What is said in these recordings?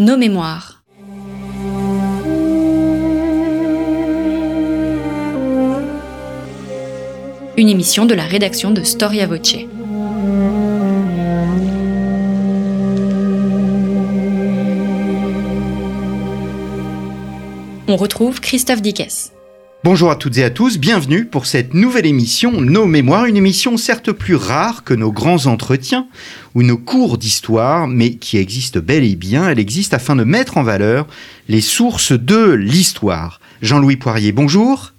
Nos mémoires. Une émission de la rédaction de Storia Voce. On retrouve Christophe Dickès. Bonjour à toutes et à tous, bienvenue pour cette nouvelle émission Nos Mémoires, une émission certes plus rare que nos grands entretiens ou nos cours d'histoire, mais qui existe bel et bien. Elle existe afin de mettre en valeur les sources de l'histoire. Jean-Louis Poirier, bonjour.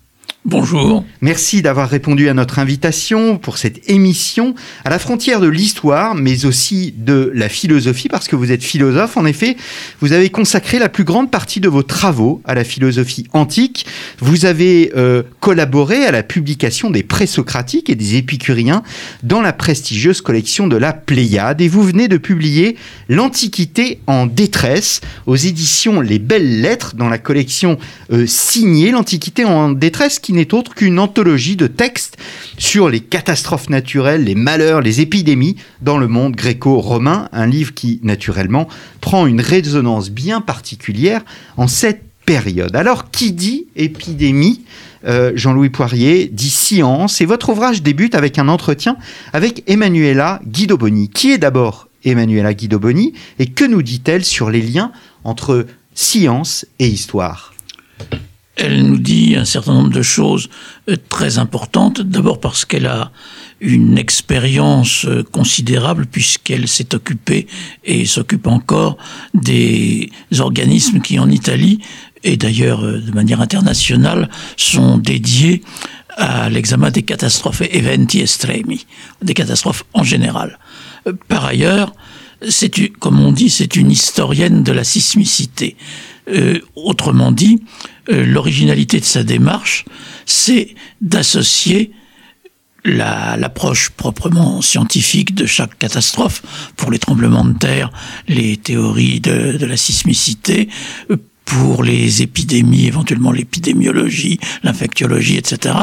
Bonjour. Merci d'avoir répondu à notre invitation pour cette émission à la frontière de l'histoire, mais aussi de la philosophie, parce que vous êtes philosophe. En effet, vous avez consacré la plus grande partie de vos travaux à la philosophie antique. Vous avez euh, collaboré à la publication des présocratiques et des épicuriens dans la prestigieuse collection de la Pléiade, et vous venez de publier L'Antiquité en détresse aux éditions Les Belles Lettres dans la collection euh, signée L'Antiquité en détresse qui n'est autre qu'une anthologie de textes sur les catastrophes naturelles, les malheurs, les épidémies dans le monde gréco-romain, un livre qui, naturellement, prend une résonance bien particulière en cette période. Alors, qui dit épidémie euh, Jean-Louis Poirier dit science et votre ouvrage débute avec un entretien avec Emanuela Guidoboni. Qui est d'abord Emanuela Guidoboni et que nous dit-elle sur les liens entre science et histoire? Elle nous dit un certain nombre de choses euh, très importantes. D'abord parce qu'elle a une expérience euh, considérable puisqu'elle s'est occupée et s'occupe encore des organismes qui en Italie et d'ailleurs euh, de manière internationale sont dédiés à l'examen des catastrophes eventi estremi, des catastrophes en général. Par ailleurs, c'est comme on dit, c'est une historienne de la sismicité. Autrement dit, l'originalité de sa démarche, c'est d'associer l'approche proprement scientifique de chaque catastrophe, pour les tremblements de terre, les théories de, de la sismicité, euh, pour les épidémies, éventuellement l'épidémiologie, l'infectiologie, etc.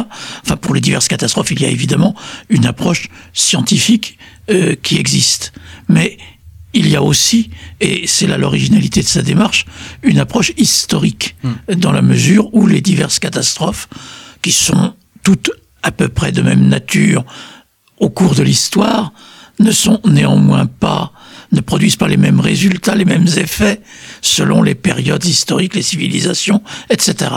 Enfin, pour les diverses catastrophes, il y a évidemment une approche scientifique euh, qui existe. Mais il y a aussi, et c'est là l'originalité de sa démarche, une approche historique, hmm. dans la mesure où les diverses catastrophes, qui sont toutes à peu près de même nature au cours de l'histoire, ne sont néanmoins pas ne produisent pas les mêmes résultats, les mêmes effets selon les périodes historiques, les civilisations, etc.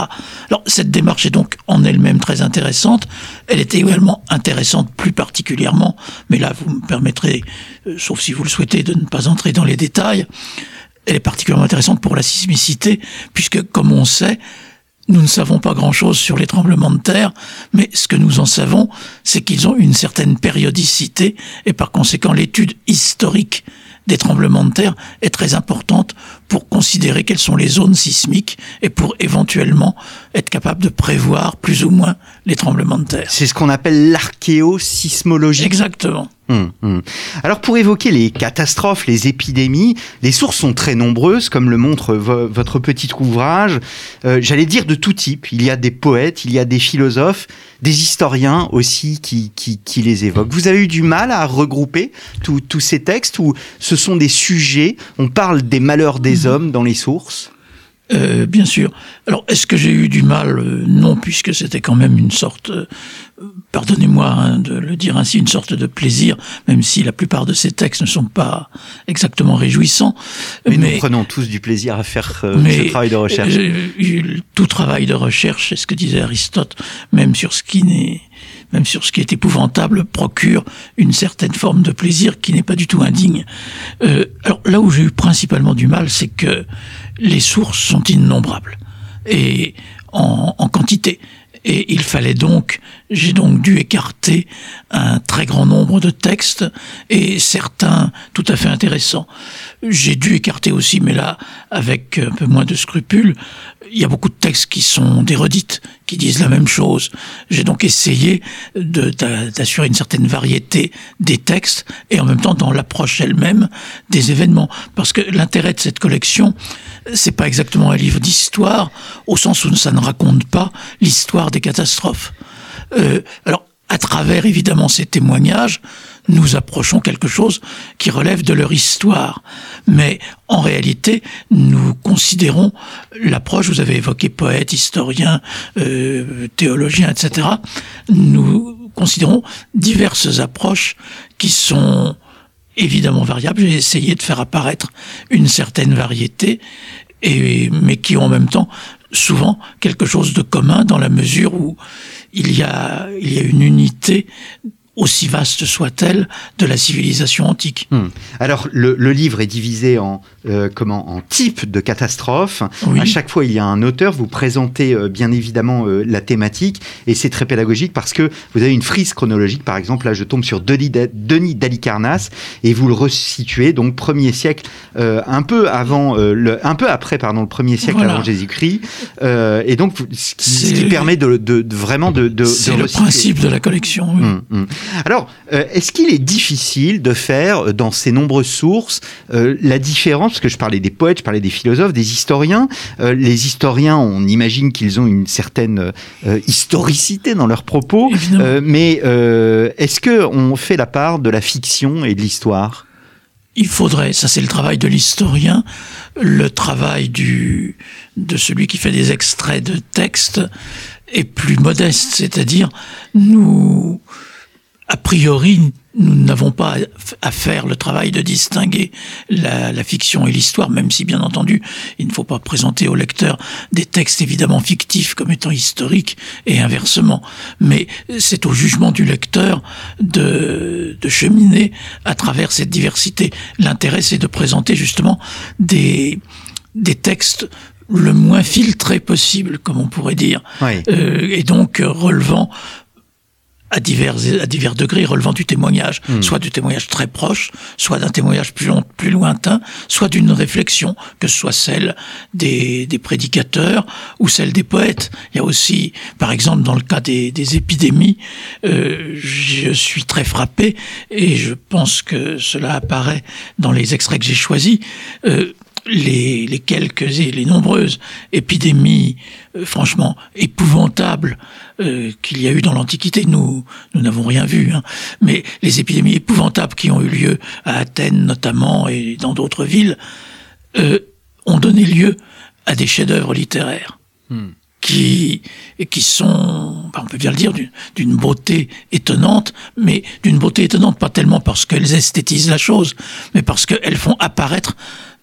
Alors cette démarche est donc en elle-même très intéressante. Elle est également intéressante plus particulièrement, mais là vous me permettrez, euh, sauf si vous le souhaitez, de ne pas entrer dans les détails. Elle est particulièrement intéressante pour la sismicité, puisque comme on sait, nous ne savons pas grand-chose sur les tremblements de terre, mais ce que nous en savons, c'est qu'ils ont une certaine périodicité, et par conséquent l'étude historique des tremblements de terre est très importante pour considérer quelles sont les zones sismiques et pour éventuellement être capable de prévoir plus ou moins les tremblements de terre. C'est ce qu'on appelle l'archéosismologie. Exactement. Hum, hum. Alors pour évoquer les catastrophes, les épidémies, les sources sont très nombreuses, comme le montre votre petit ouvrage. Euh, j'allais dire de tout type. Il y a des poètes, il y a des philosophes, des historiens aussi qui, qui, les évoquent. Vous avez eu du mal à regrouper tous ces textes où ce sont des sujets, on parle des malheurs des mhm. hommes dans les sources? Euh, bien sûr. Alors, est-ce que j'ai eu du mal? Euh, Non, puisque c'était quand même une sorte, euh, pardonnez-moi hein, de le dire ainsi, une sorte de plaisir, même si la plupart de ces textes ne sont pas exactement réjouissants. Mais, nous prenons tous du plaisir à faire ce travail de recherche. tout travail de recherche, c'est ce que disait Aristote, même sur ce qui n'est même sur ce qui est épouvantable, procure une certaine forme de plaisir qui n'est pas du tout indigne. Euh, alors là où j'ai eu principalement du mal, c'est que les sources sont innombrables et en, en quantité. Et il fallait donc, j'ai donc dû écarter un très grand nombre de textes et certains tout à fait intéressants. J'ai dû écarter aussi, mais là, avec un peu moins de scrupules, il y a beaucoup de textes qui sont des qui disent la même chose. J'ai donc essayé d'assurer une certaine variété des textes et en même temps dans l'approche elle-même des événements. Parce que l'intérêt de cette collection, c'est pas exactement un livre d'histoire, au sens où ça ne raconte pas l'histoire des catastrophes. Euh, alors, à travers évidemment ces témoignages, nous approchons quelque chose qui relève de leur histoire. Mais en réalité, nous considérons l'approche, vous avez évoqué poète, historien, euh, théologien, etc. Nous considérons diverses approches qui sont évidemment variables. J'ai essayé de faire apparaître une certaine variété, mais qui ont en même temps souvent quelque chose de commun dans la mesure où il y a une unité aussi vaste soit-elle, de la civilisation antique. Hmm. Alors, le, livre est divisé en, euh, comment, en types de catastrophes. À chaque fois, il y a un auteur. Vous présentez euh, bien évidemment euh, la thématique et c'est très pédagogique parce que vous avez une frise chronologique. Par exemple, là, je tombe sur Denis, Denis d'Alicarnasse et vous le resituez, donc premier siècle, un peu avant, le, un peu après, pardon, le premier siècle avant Jésus-Christ. et donc, ce qui, permet de, de, vraiment de, de C'est le principe de la collection. Oui. Hmm, hmm. Alors, euh, est-ce qu'il est difficile de faire euh, dans ces nombreuses sources euh, la différence, parce que je parlais des poètes, je parlais des philosophes, des historiens. les historiens, on imagine qu'ils ont une certaine historicité dans leurs propos, mais est-ce qu'on fait la part de la fiction et de l'histoire? Il faudrait, ça c'est le travail de l'historien, le travail du, de celui qui fait des extraits de textes est plus modeste, c'est-à-dire nous, a priori, nous n'avons pas à faire le travail de distinguer la, fiction et l'histoire, même si, bien entendu, il ne faut pas présenter au lecteur des textes évidemment fictifs comme étant historiques et inversement. Mais c'est au jugement du lecteur de, de cheminer à travers cette diversité. L'intérêt, c'est de présenter justement des, des textes le moins filtrés possible, comme on pourrait dire, euh, et donc relevant à divers, à divers degrés relevant du témoignage, hmm. soit du témoignage très proche, soit d'un témoignage plus, long, plus lointain, soit d'une réflexion, que ce soit celle des, des, prédicateurs ou celle des poètes. Il y a aussi, par exemple, dans le cas des, des épidémies, euh, je suis très frappé, et je pense que cela apparaît dans les extraits que j'ai choisis, euh, les, quelques et les nombreuses épidémies, euh, franchement épouvantables euh, qu'il y a eu dans l'Antiquité. Nous, nous n'avons rien vu, hein. mais les épidémies épouvantables qui ont eu lieu à Athènes notamment et dans d'autres villes euh, ont donné lieu à des chefs-d'œuvre littéraires. Hmm. Qui, qui sont, on peut bien le dire, d'une beauté étonnante, mais d'une beauté étonnante pas tellement parce qu'elles esthétisent la chose, mais parce qu'elles font apparaître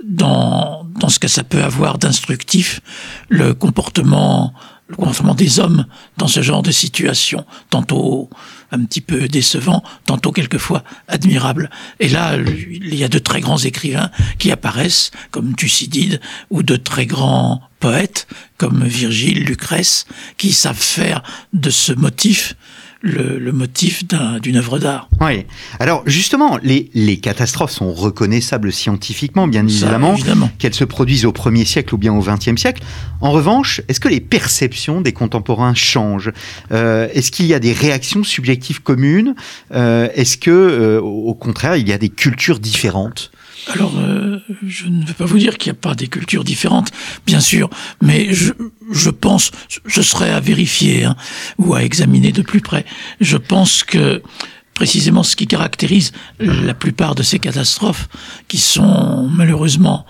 dans, dans ce que ça peut avoir d'instructif, le comportement, le comportement des hommes dans ce genre de situation, tantôt un petit peu décevant, tantôt quelquefois admirable. Et là, il y a de très grands écrivains qui apparaissent, comme Thucydide, ou de très grands poètes, comme Virgile, Lucrèce, qui savent faire de ce motif le, motif d'une œuvre d'art. Oui. Alors justement, les, les, catastrophes sont reconnaissables scientifiquement, bien évidemment, qu'elles se produisent au 1er siècle ou bien au 20e siècle. En revanche, est-ce que les perceptions des contemporains changent? Euh, Est-ce qu'il y a des réactions subjectives communes? Euh, Est-ce que, euh, au contraire, il y a des cultures différentes? Alors, euh, je ne vais pas vous dire qu'il n'y a pas des cultures différentes, bien sûr, mais je, je pense, je serais à vérifier hein, ou à examiner de plus près. Je pense que précisément ce qui caractérise la plupart de ces catastrophes, qui sont malheureusement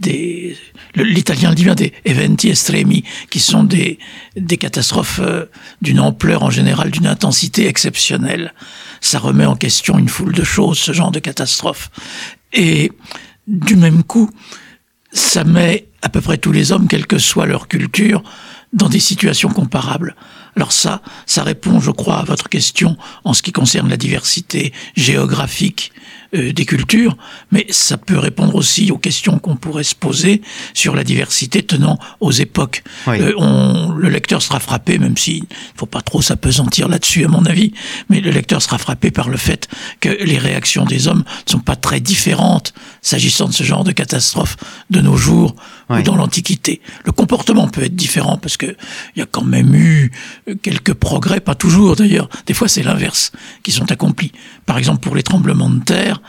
des, l'italien le dit bien, des eventi estremi, qui sont des, des catastrophes euh, d'une ampleur en général, d'une intensité exceptionnelle. Ça remet en question une foule de choses, ce genre de catastrophe. Et du même coup, ça met à peu près tous les hommes, quelle que soit leur culture, dans des situations comparables. Alors ça, ça répond, je crois, à votre question en ce qui concerne la diversité géographique euh, des cultures, mais ça peut répondre aussi aux questions qu'on pourrait se poser sur la diversité tenant aux époques. Euh, on, le lecteur sera frappé, même s'il ne faut pas trop s'apesantir là-dessus à mon avis, mais le lecteur sera frappé par le fait que les réactions des hommes ne sont pas très différentes s'agissant de ce genre de catastrophe de nos jours ou dans l'Antiquité. Le comportement peut être différent parce que il y a quand même eu quelques progrès, pas toujours d'ailleurs. Des fois, c'est l'inverse qui sont accomplis. Par exemple, pour les tremblements de terre,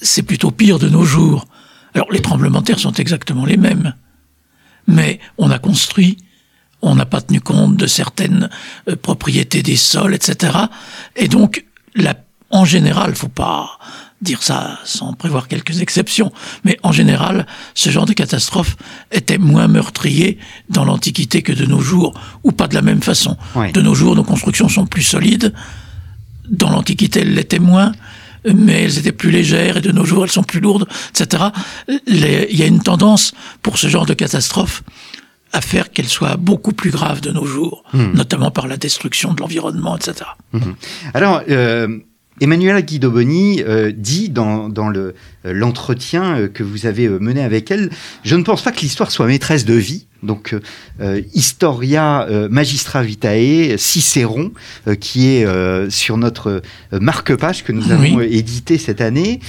c'est plutôt pire de nos jours. Alors, les tremblements de terre sont exactement les mêmes. Mais on a construit, on n'a pas tenu compte de certaines euh, propriétés des sols, etc. Et donc, la en général, faut pas dire ça sans prévoir quelques exceptions, mais en général, ce genre de catastrophe était moins meurtrier dans l'Antiquité que de nos jours, ou pas de la même façon. De nos jours, nos constructions sont plus solides. Dans l'Antiquité, elles l'étaient moins mais elles étaient plus légères et de nos jours elles sont plus lourdes, etc. Il y a une tendance pour ce genre de catastrophe à faire qu'elles soient beaucoup plus graves de nos jours, hmm. notamment par la destruction de l'environnement, etc. Hmm. Alors, euh, Emmanuela Guidoboni euh, dit dans, dans le, euh, l'entretien euh, que vous avez mené avec elle, je ne pense pas que l'histoire soit maîtresse de vie. Donc, Historia Magistra Vitae, Cicéron, qui est sur notre marque-page que nous avons édité cette année.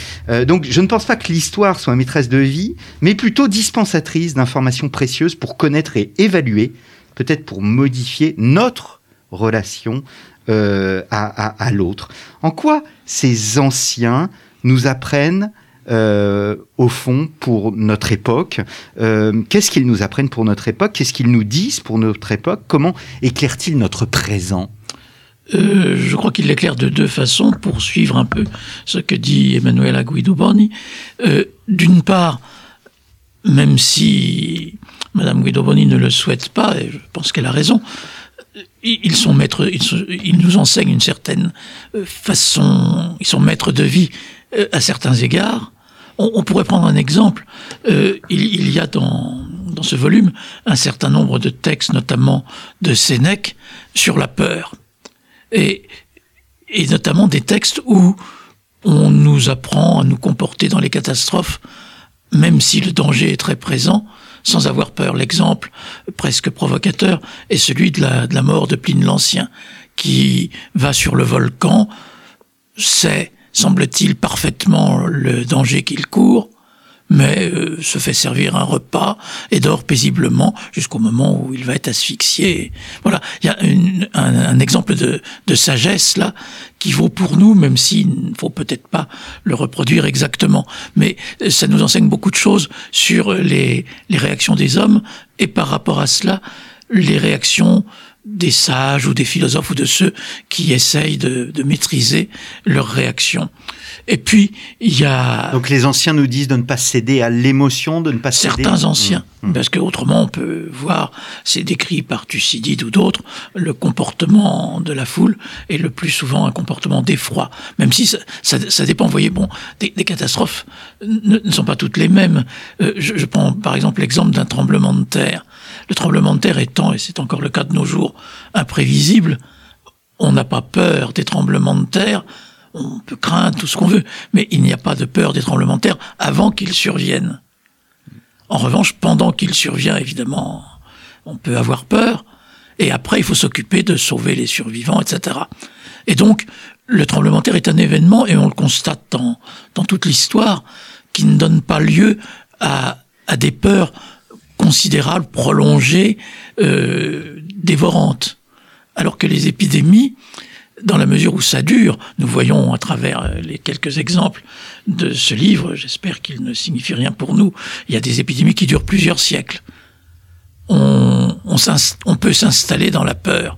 donc, je ne pense pas que l'histoire soit maîtresse de vie, mais plutôt dispensatrice d'informations précieuses pour connaître et évaluer, peut-être pour modifier notre relation euh, à, l'autre. En quoi ces anciens nous apprennent euh, au fond pour notre époque euh, Qu'est-ce qu'ils nous apprennent pour notre époque? Qu'est-ce qu'ils nous disent pour notre époque? Comment éclairent-ils notre présent? Je crois qu'il l'éclaire de deux façons pour suivre un peu ce que dit Emmanuel Guido Boni. D'une part, même si Madame Guido Boni ne le souhaite pas, et je pense qu'elle a raison, ils sont maîtres, ils, nous enseignent une certaine euh, façon, ils sont maîtres de vie euh, à certains égards. On, pourrait prendre un exemple. Euh, il, y a dans, ce volume un certain nombre de textes, notamment de Sénèque, sur la peur. Et, et notamment des textes où on nous apprend à nous comporter dans les catastrophes, même si le danger est très présent, sans avoir peur. L'exemple presque provocateur est celui de la, de la mort de Pline l'Ancien, qui va sur le volcan, sait, semble-t-il, parfaitement le danger qu'il court, mais euh, se fait servir un repas et dort paisiblement jusqu'au moment où il va être asphyxié. Voilà, il y a un, exemple de, de, sagesse là qui vaut pour nous, même s'il ne faut peut-être pas le reproduire exactement. Mais euh, ça nous enseigne beaucoup de choses sur les, les réactions des hommes et par rapport à cela, les réactions des sages ou des philosophes ou de ceux qui essayent de, de maîtriser leurs réactions. Et puis, il y a... Donc les anciens nous disent de ne pas céder à l'émotion, de ne pas céder... Certains anciens, mmh, mmh. parce que autrement on peut voir, c'est décrit par Thucydide ou d'autres, le comportement de la foule est le plus souvent un comportement d'effroi, même si ça, ça, dépend, vous voyez, bon, des, catastrophes ne, ne, sont pas toutes les mêmes. Euh, je, je prends par exemple l'exemple d'un tremblement de terre. Le tremblement de terre étant, et c'est encore le cas de nos jours, imprévisible, on n'a pas peur des tremblements de terre, on peut craindre tout ce qu'on veut, mais il n'y a pas de peur des tremblements de terre avant qu'ils surviennent. En revanche, pendant qu'il survient, évidemment, on peut avoir peur, et après, il faut s'occuper de sauver les survivants, etc. Et donc, le tremblement de terre est un événement, et on le constate dans, dans toute l'histoire, qui ne donne pas lieu à, à des peurs considérables, prolongées, euh, dévorantes. Alors que les épidémies, dans la mesure où ça dure, nous voyons à travers euh, les quelques exemples de ce livre, j'espère qu'il ne signifie rien pour nous, il y a des épidémies qui durent plusieurs siècles. On, on peut s'installer dans la peur.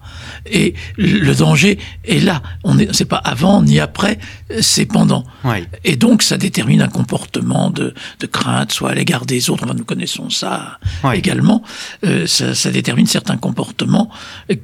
Et le danger est là. On n'est c'est pas avant ni après, c'est pendant. Et donc ça détermine un comportement de, de, crainte, soit à l'égard des autres. Enfin, nous connaissons ça également. Euh, ça, ça, détermine certains comportements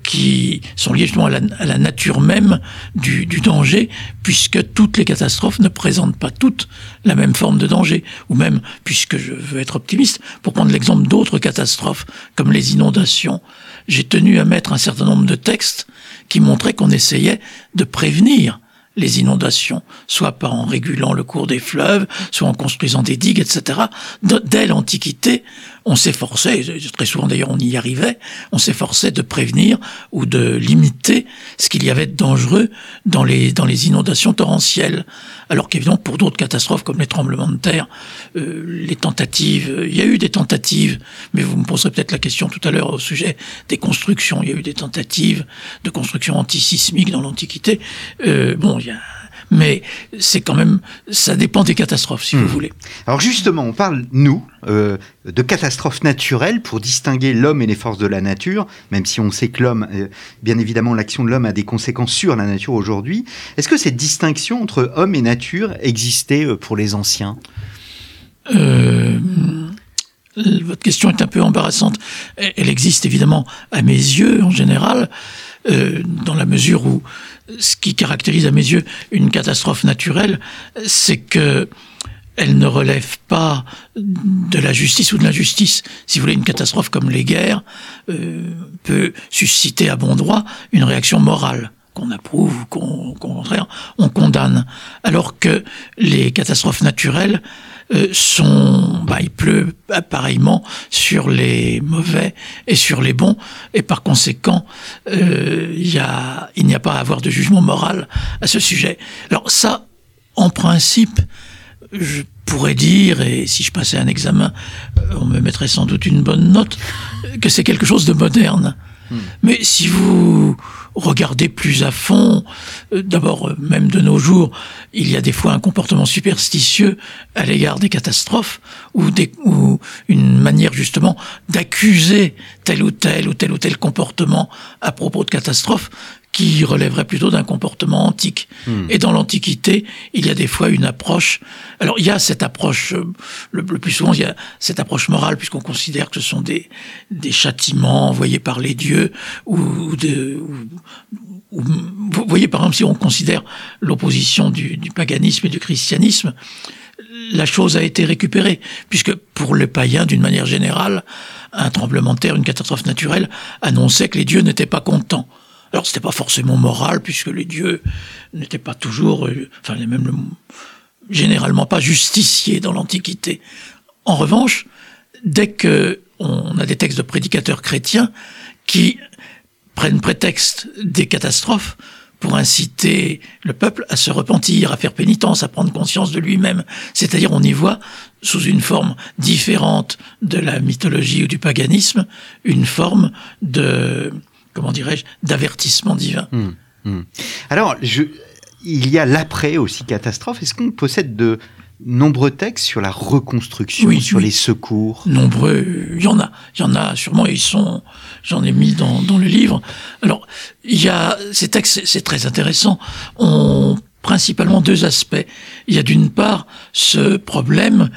qui sont liés justement à la, à la nature même du, du, danger, puisque toutes les catastrophes ne présentent pas toutes la même forme de danger. Ou même, puisque je veux être optimiste, pour prendre l'exemple d'autres catastrophes comme les inondations j'ai tenu à mettre un certain nombre de textes qui montraient qu'on essayait de prévenir les inondations, soit par en régulant le cours des fleuves, soit en construisant des digues, etc. Dès l'Antiquité, on s'efforçait, très souvent d'ailleurs on y arrivait, on s'efforçait de prévenir ou de limiter ce qu'il y avait de dangereux dans les, dans les inondations torrentielles. Alors qu'évidemment, pour d'autres catastrophes comme les tremblements de terre, euh, les tentatives, il y a eu des tentatives, mais vous me poserez peut-être la question tout à l'heure au sujet des constructions. Il y a eu des tentatives de construction antisismique dans l'Antiquité. Euh, bon, il y a mais c'est quand même, ça dépend des catastrophes, si vous Hmm. voulez. Alors justement, on parle, nous, euh, de catastrophes naturelles pour distinguer l'homme et les forces de la nature, même si on sait que l'homme, euh, bien évidemment, l'action de l'homme a des conséquences sur la nature aujourd'hui. Est-ce que cette distinction entre homme et nature existait euh, pour les anciens? Votre question est un peu embarrassante. Elle existe évidemment à mes yeux en général, euh, dans la mesure où ce qui caractérise à mes yeux une catastrophe naturelle, c'est que elle ne relève pas de la justice ou de l'injustice. Si vous voulez, une catastrophe comme les guerres euh, peut susciter à bon droit une réaction morale qu'on approuve ou qu'on qu'au contraire on condamne. Alors que les catastrophes naturelles sont, bah, il pleut pareillement sur les mauvais et sur les bons, et par conséquent, euh, il y a, il n'y a pas à avoir de jugement moral à ce sujet. Alors ça, en principe, je pourrais dire, et si je passais un examen, euh, on me mettrait sans doute une bonne note, euh, que c'est quelque chose de moderne. Mais si vous regardez plus à fond, euh, d'abord, euh, même de nos jours, il y a des fois un comportement superstitieux à l'égard des catastrophes, ou, des, ou une manière justement d'accuser tel ou tel ou tel ou tel comportement à propos de catastrophes qui relèverait plutôt d'un comportement antique. Et dans l'Antiquité, il y a des fois une approche. Alors il y a cette approche, euh, le, le plus souvent, il y a cette approche morale, puisqu'on considère que ce sont des, des châtiments envoyés par les dieux, ou, ou de, ou- ou- vous voyez par exemple si on considère l'opposition du, du paganisme et du christianisme, la chose a été récupérée, puisque pour les païens, d'une manière générale, un tremblement de terre, une catastrophe naturelle, annonçait que les dieux n'étaient pas contents. Alors c'était pas forcément moral, puisque les dieux n'étaient pas toujours, euh, enfin même le- généralement pas justiciers dans l'Antiquité. En revanche, dès que on a des textes de prédicateurs chrétiens qui prennent prétexte des catastrophes pour inciter le peuple à se repentir, à faire pénitence, à prendre conscience de lui-même. C'est-à-dire, on y voit, sous une forme différente de la mythologie ou du paganisme, une forme de, comment dirais-je, d'avertissement divin. Alors, je, il y a l'après aussi catastrophe. Est-ce qu'on possède de nombreux textes sur la reconstruction, Oui, sur oui. les secours? Nombreux, il y en a, il y en a sûrement, ils sont, j'en ai mis dans, dans le livre. Alors, il y a, ces textes, c'est- c'est très intéressant, ont principalement deux aspects. Il y a d'une part ce problème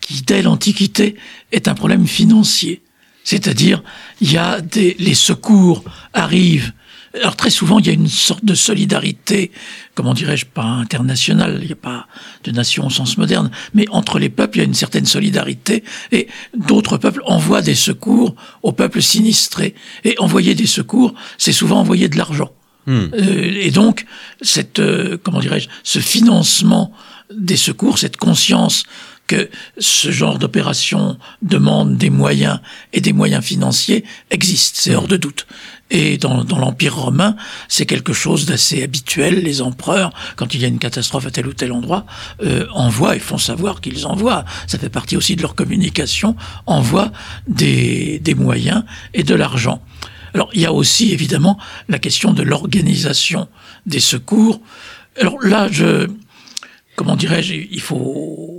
qui, dès l'Antiquité, est un problème financier. C'est-à-dire, il y a des, les secours arrivent. Alors très souvent, il y a une sorte de solidarité, comment dirais-je, pas internationale, il n'y a pas de nation au sens moderne, mais entre les peuples, il y a une certaine solidarité, et d'autres peuples envoient des secours aux peuples sinistrés. Et envoyer des secours, c'est souvent envoyer de l'argent. Euh, et donc, cette, euh, comment dirais-je, ce financement des secours, cette conscience que ce genre d'opération demande des moyens et des moyens financiers existe, c'est hors de doute. Et dans, dans l'Empire romain, c'est quelque chose d'assez habituel. Les empereurs, quand il y a une catastrophe à tel ou tel endroit, euh, envoient et font savoir qu'ils envoient. Ça fait partie aussi de leur communication, envoient des, des moyens et de l'argent. Alors, il y a aussi évidemment la question de l'organisation des secours. Alors là, je, comment dirais-je, il faut,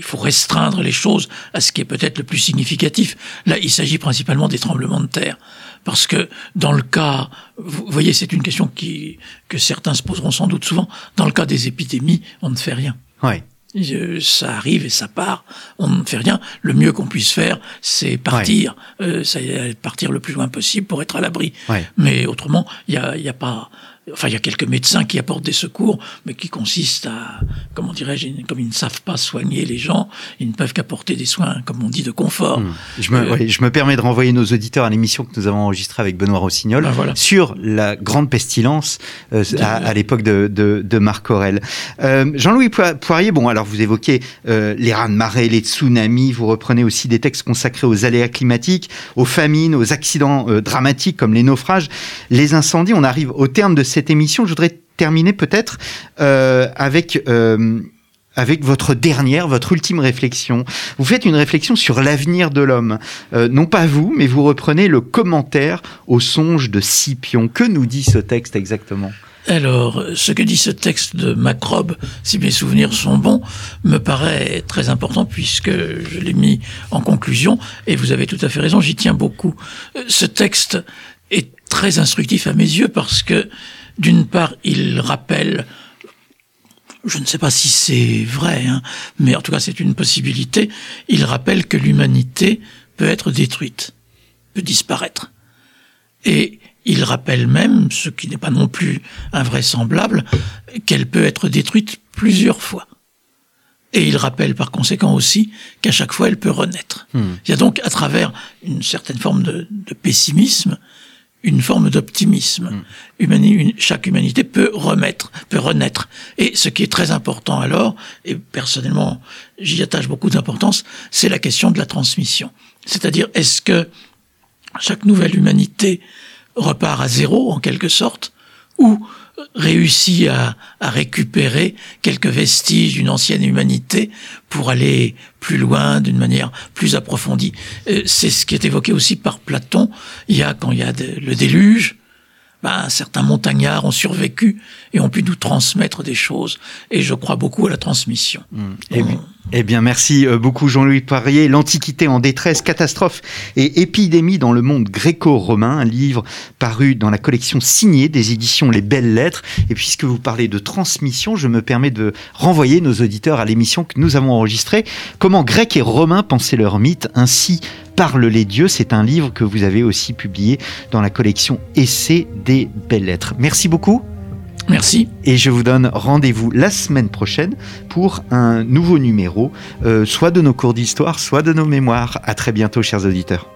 il faut restreindre les choses à ce qui est peut-être le plus significatif. Là, il s'agit principalement des tremblements de terre. Parce que dans le cas, vous voyez, c'est une question qui, que certains se poseront sans doute souvent. Dans le cas des épidémies, on ne fait rien. Ouais. Euh, ça arrive et ça part. On ne fait rien. Le mieux qu'on puisse faire, c'est partir, euh, ça, partir le plus loin possible pour être à l'abri. Ouais. Mais autrement, il y a, il y a pas. Enfin, il y a quelques médecins qui apportent des secours, mais qui consistent à, comment dirais-je, comme ils ne savent pas soigner les gens, ils ne peuvent qu'apporter des soins, comme on dit, de confort. Je me, Euh, ouais, je me permets de renvoyer nos auditeurs à l'émission que nous avons enregistrée avec Benoît Rossignol Ben voilà. sur la grande pestilence euh, à, à l'époque de, de, de Marc Aurèle. Euh, Jean-Louis Poi- Poirier, bon, alors vous évoquez les raz de marée, les tsunamis, vous reprenez aussi des textes consacrés aux aléas climatiques, aux famines, aux accidents dramatiques comme les naufrages, les incendies. On arrive au terme de cette émission. Je voudrais terminer peut-être euh, avec... euh, avec votre dernière, votre ultime réflexion. Vous faites une réflexion sur l'avenir de l'homme. Euh, non pas vous, mais vous reprenez le commentaire au songe de Scipion. Que nous dit ce texte exactement? Alors, ce que dit ce texte de Macrobe, si mes souvenirs sont bons, me paraît très important puisque je l'ai mis en conclusion et vous avez tout à fait raison, j'y tiens beaucoup. Ce texte est très instructif à mes yeux parce que, d'une part, il rappelle je ne sais pas si c'est vrai, hein, mais en tout cas c'est une possibilité, il rappelle que l'humanité peut être détruite, peut disparaître. Et il rappelle même, ce qui n'est pas non plus invraisemblable, qu'elle peut être détruite plusieurs fois. Et il rappelle par conséquent aussi qu'à chaque fois elle peut renaître. Hmm. Il y a donc à travers une certaine forme de, pessimisme, une forme d'optimisme. Hmm. chaque humanité peut remettre, peut renaître. Et ce qui est très important alors, et personnellement j'y attache beaucoup d'importance, c'est la question de la transmission. C'est-à-dire est-ce que chaque nouvelle humanité repart à zéro en quelque sorte, ou réussit à, récupérer quelques vestiges d'une ancienne humanité pour aller plus loin, d'une manière plus approfondie. Euh, c'est ce qui est évoqué aussi par Platon. Il y a, quand il y a le déluge, ben, certains montagnards ont survécu et ont pu nous transmettre des choses. Et je crois beaucoup à la transmission. Mmh. Eh, bien, eh, bien, merci euh, beaucoup Jean-Louis Poirier. L'Antiquité en détresse, catastrophe et épidémie dans le monde gréco-romain, un livre paru dans la collection signée des éditions Les Belles Lettres. Et puisque vous parlez de transmission, je me permets de renvoyer nos auditeurs à l'émission que nous avons enregistrée. Comment Grecs et Romains pensaient leur mythe ainsi Parle les dieux, c'est un livre que vous avez aussi publié dans la collection Essais des belles lettres. Merci beaucoup. Merci. Et je vous donne rendez-vous la semaine prochaine pour un nouveau numéro, euh, soit de nos cours d'histoire, soit de nos mémoires. À très bientôt, chers auditeurs.